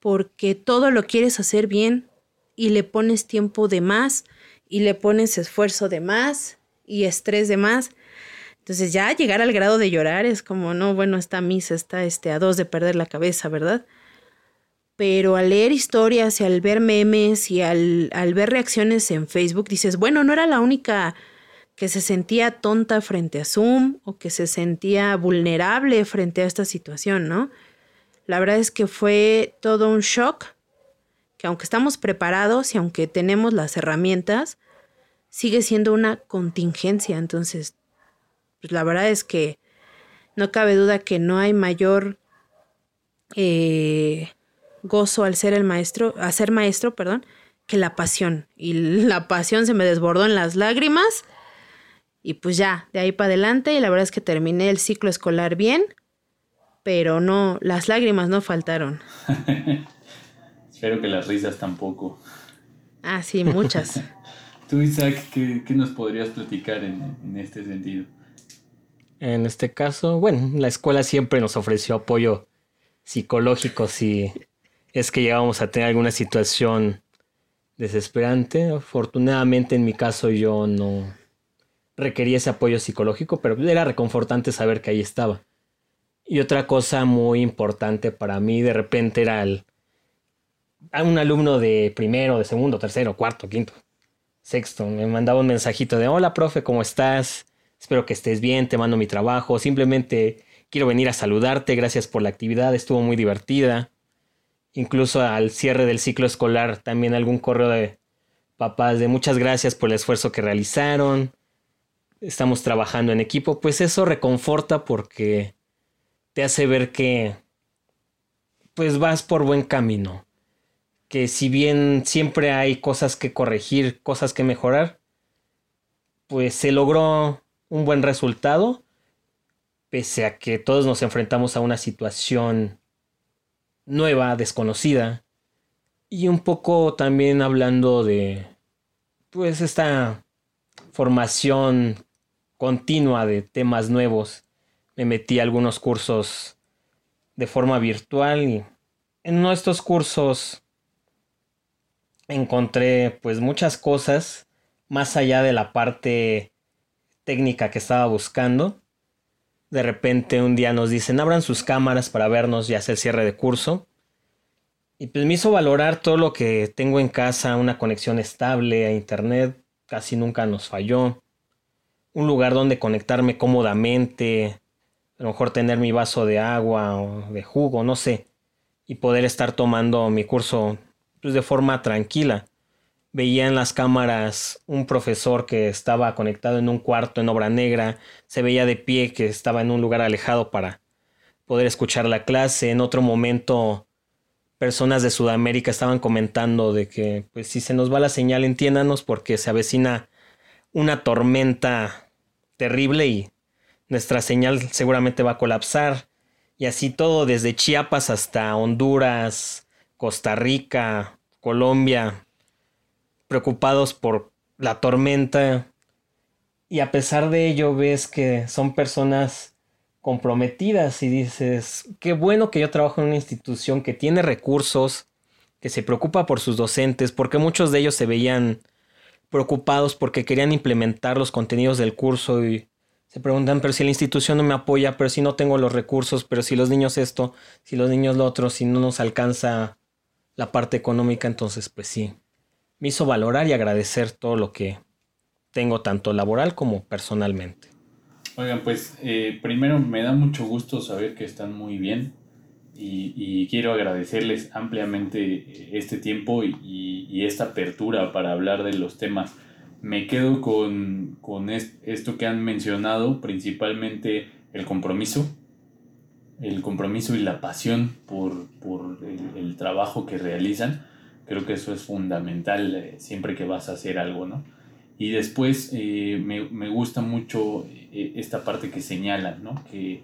porque todo lo quieres hacer bien y le pones tiempo de más y le pones esfuerzo de más y estrés de más entonces ya llegar al grado de llorar es como, no, bueno, esta misa está este, a dos de perder la cabeza, ¿verdad? Pero al leer historias y al ver memes y al, al ver reacciones en Facebook, dices, bueno, no era la única que se sentía tonta frente a Zoom o que se sentía vulnerable frente a esta situación, ¿no? La verdad es que fue todo un shock, que aunque estamos preparados y aunque tenemos las herramientas, sigue siendo una contingencia. Entonces, pues la verdad es que no cabe duda que no hay mayor eh, gozo al ser el maestro, a ser maestro, perdón, que la pasión. Y la pasión se me desbordó en las lágrimas. Y pues ya, de ahí para adelante, y la verdad es que terminé el ciclo escolar bien, pero no, las lágrimas no faltaron. <laughs> Espero que las risas tampoco. Ah, sí, muchas. <laughs> Tú, Isaac, ¿qué, qué nos podrías platicar en, en este sentido? En este caso, bueno, la escuela siempre nos ofreció apoyo psicológico si es que llegábamos a tener alguna situación desesperante. Afortunadamente en mi caso yo no requería ese apoyo psicológico, pero era reconfortante saber que ahí estaba. Y otra cosa muy importante para mí de repente era el, un alumno de primero, de segundo, tercero, cuarto, quinto, sexto. Me mandaba un mensajito de hola profe, ¿cómo estás? espero que estés bien, te mando mi trabajo, simplemente quiero venir a saludarte, gracias por la actividad, estuvo muy divertida. Incluso al cierre del ciclo escolar también algún correo de papás de muchas gracias por el esfuerzo que realizaron, estamos trabajando en equipo, pues eso reconforta porque te hace ver que pues vas por buen camino. Que si bien siempre hay cosas que corregir, cosas que mejorar, pues se logró un buen resultado, pese a que todos nos enfrentamos a una situación nueva, desconocida, y un poco también hablando de, pues, esta formación continua de temas nuevos. Me metí a algunos cursos de forma virtual y en uno de estos cursos encontré pues muchas cosas más allá de la parte técnica que estaba buscando. De repente un día nos dicen, abran sus cámaras para vernos y hacer cierre de curso. Y pues me hizo valorar todo lo que tengo en casa, una conexión estable a internet, casi nunca nos falló. Un lugar donde conectarme cómodamente, a lo mejor tener mi vaso de agua o de jugo, no sé, y poder estar tomando mi curso pues, de forma tranquila. Veía en las cámaras un profesor que estaba conectado en un cuarto en obra negra, se veía de pie que estaba en un lugar alejado para poder escuchar la clase, en otro momento personas de Sudamérica estaban comentando de que pues si se nos va la señal entiéndanos porque se avecina una tormenta terrible y nuestra señal seguramente va a colapsar. Y así todo desde Chiapas hasta Honduras, Costa Rica, Colombia, preocupados por la tormenta. Y a pesar de ello ves que son personas comprometidas y dices, qué bueno que yo trabajo en una institución que tiene recursos, que se preocupa por sus docentes, porque muchos de ellos se veían preocupados porque querían implementar los contenidos del curso y se preguntan, pero si la institución no me apoya, pero si no tengo los recursos, pero si los niños esto, si los niños lo otro, si no nos alcanza la parte económica, entonces pues sí, me hizo valorar y agradecer todo lo que tengo tanto laboral como personalmente. Oigan, pues eh, primero me da mucho gusto saber que están muy bien y, quiero agradecerles ampliamente este tiempo y, esta apertura para hablar de los temas. Me quedo con, esto que han mencionado, principalmente el compromiso, el compromiso y la pasión por, el, trabajo que realizan. Creo que eso es fundamental eh, siempre que vas a hacer algo, ¿no? Y después eh, me, me, gusta mucho eh, esta parte que señalan, ¿no? Que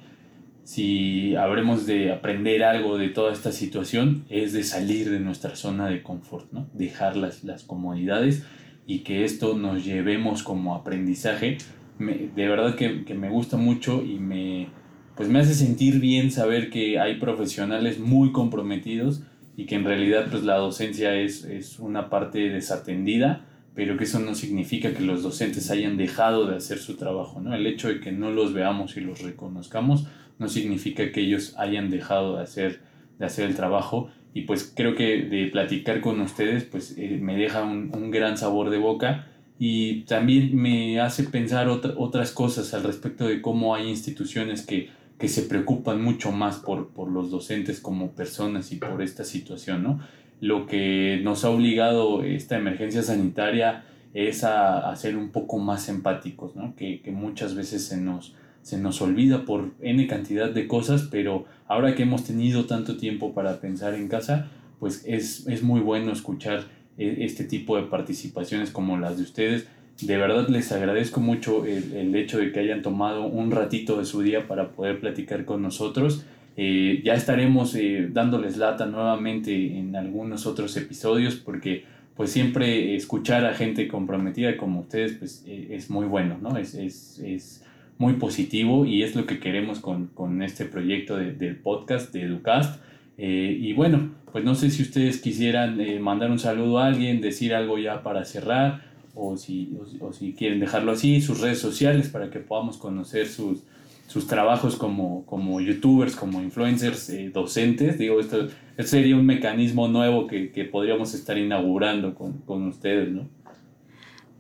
si habremos de aprender algo de toda esta situación es de salir de nuestra zona de confort, ¿no? Dejar las, las comodidades y que esto nos llevemos como aprendizaje. de verdad que, que, me gusta mucho y me, pues me hace sentir bien saber que hay profesionales muy comprometidos y que en realidad pues la docencia es, es una parte desatendida pero que eso no significa que los docentes hayan dejado de hacer su trabajo, ¿no? El hecho de que no los veamos y los reconozcamos no significa que ellos hayan dejado de hacer, de hacer el trabajo y pues creo que de platicar con ustedes pues eh, me deja un, un, gran sabor de boca y también me hace pensar otras cosas al respecto de cómo hay instituciones que, que se preocupan mucho más por, por los docentes como personas y por esta situación, ¿no? lo que nos ha obligado esta emergencia sanitaria es a, ser un poco más empáticos, ¿no? que, muchas veces se nos, se nos olvida por N cantidad de cosas, pero ahora que hemos tenido tanto tiempo para pensar en casa, pues es, es muy bueno escuchar e, este tipo de participaciones como las de ustedes. De verdad les agradezco mucho el, el hecho de que hayan tomado un ratito de su día para poder platicar con nosotros. Eh, ya estaremos eh, dándoles lata nuevamente en algunos otros episodios porque pues siempre escuchar a gente comprometida como ustedes pues eh, es muy bueno, ¿no? Es, es, muy positivo y es lo que queremos con, con este proyecto de, del podcast de Educast. y bueno, pues no sé si ustedes quisieran mandar un saludo a alguien, decir algo ya para cerrar o si, o si quieren dejarlo así, sus redes sociales para que podamos conocer sus, sus trabajos como, como youtubers, como influencers, eh, docentes. Digo, esto, sería un mecanismo nuevo que, que podríamos estar inaugurando con, con, ustedes, ¿no?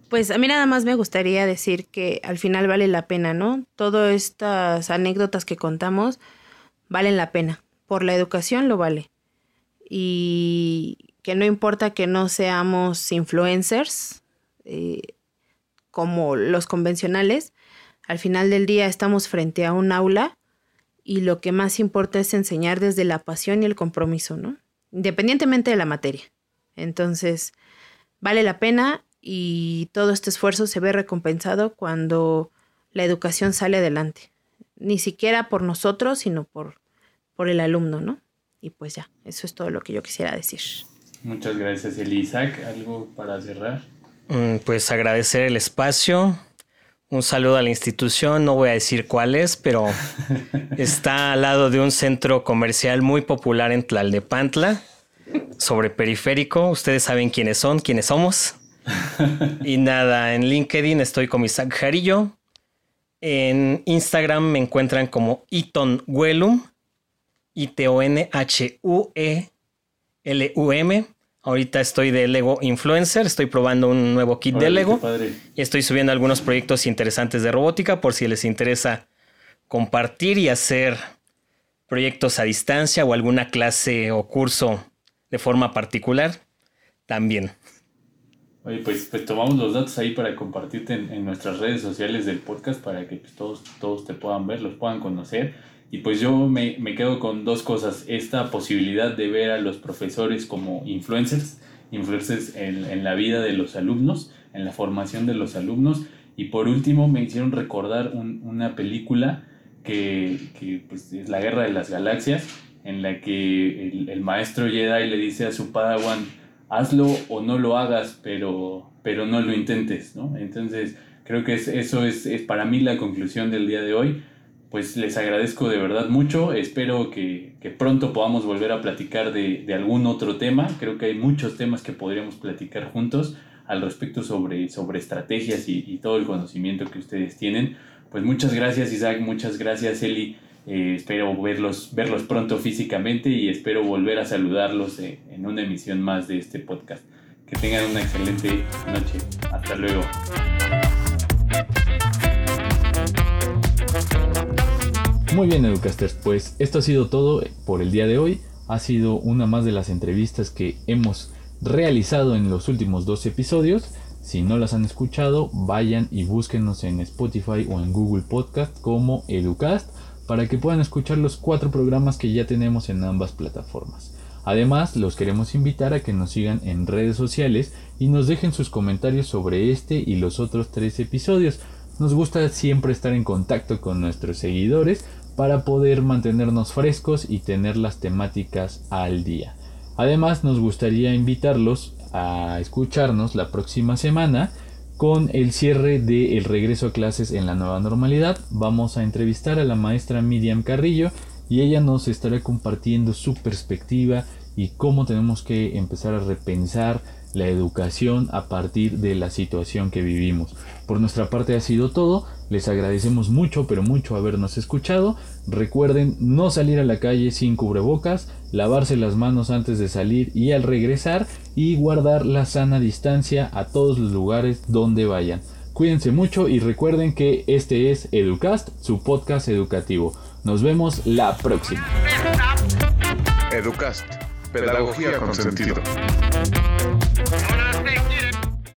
Pues a mí nada más me gustaría decir que al final vale la pena, ¿no? Todas estas anécdotas que contamos valen la pena. Por la educación lo vale. Y que no importa que no seamos influencers eh, como los convencionales, al final del día estamos frente a un aula y lo que más importa es enseñar desde la pasión y el compromiso, ¿no? Independientemente de la materia. Entonces, vale la pena y todo este esfuerzo se ve recompensado cuando la educación sale adelante. Ni siquiera por nosotros, sino por, por el alumno, ¿no? Y pues ya, eso es todo lo que yo quisiera decir. Muchas gracias, Elisac. ¿Algo para cerrar? Mm, pues agradecer el espacio, un saludo a la institución, no voy a decir cuál es, pero <laughs> está al lado de un centro comercial muy popular en Tlalnepantla, sobre periférico. Ustedes saben quiénes son, quiénes somos. Y nada, en LinkedIn estoy con Isaac Jarillo. En Instagram me encuentran como Iton Huelum, I-T-O-N-H-U-E-L-U-M. Ahorita estoy de Lego Influencer, estoy probando un nuevo kit de Lego y estoy subiendo algunos proyectos interesantes de robótica por si les interesa compartir y hacer proyectos a distancia o alguna clase o curso de forma particular también. Oye, pues, pues tomamos los datos ahí para compartirte en, nuestras redes sociales del podcast para que pues, todos, todos te puedan ver, los puedan conocer. Y pues yo me, me quedo con dos cosas. Esta posibilidad de ver a los profesores como influencers, influencers en, en la vida de los alumnos, en la formación de los alumnos. Y por último me hicieron recordar un, una película que, que pues, es La Guerra de las Galaxias, en la que el, el maestro Jedi le dice a su Padawan, hazlo o no lo hagas, pero, pero no lo intentes, ¿no? Entonces, creo que eso es, para mí la conclusión del día de hoy. Pues les agradezco de verdad mucho, espero que, pronto podamos volver a platicar de, algún otro tema, creo que hay muchos temas que podríamos platicar juntos al respecto sobre, sobre estrategias y, y todo el conocimiento que ustedes tienen. Pues muchas gracias Isaac, muchas gracias Eli eh, espero verlos, verlos pronto físicamente y espero volver a saludarlos eh, en una emisión más de este podcast. Que tengan una excelente noche. Hasta luego. Muy bien, Educasters, pues esto ha sido todo por el día de hoy. Ha sido una más de las entrevistas que hemos realizado en los últimos dos episodios. Si no las han escuchado, vayan y búsquenos en Spotify o en Google Podcast como Educast para que puedan escuchar los cuatro programas que ya tenemos en ambas plataformas. Además, los queremos invitar a que nos sigan en redes sociales y nos dejen sus comentarios sobre este y los otros tres episodios. Nos gusta siempre estar en contacto con nuestros seguidores para poder mantenernos frescos y tener las temáticas al día. Además, nos gustaría invitarlos a escucharnos la próxima semana con el cierre del regreso a clases en la nueva normalidad, vamos a entrevistar a la maestra Miriam Carrillo y ella nos estará compartiendo su perspectiva y cómo tenemos que empezar a repensar la educación a partir de la situación que vivimos. Por nuestra parte ha sido todo, les agradecemos mucho pero mucho habernos escuchado, recuerden no salir a la calle sin cubrebocas, lavarse las manos antes de salir y al regresar y guardar la sana distancia a todos los lugares donde vayan. Cuídense mucho y recuerden que este es Educast, su podcast educativo. Nos vemos la próxima. Educast, pedagogía con sentido. Bye.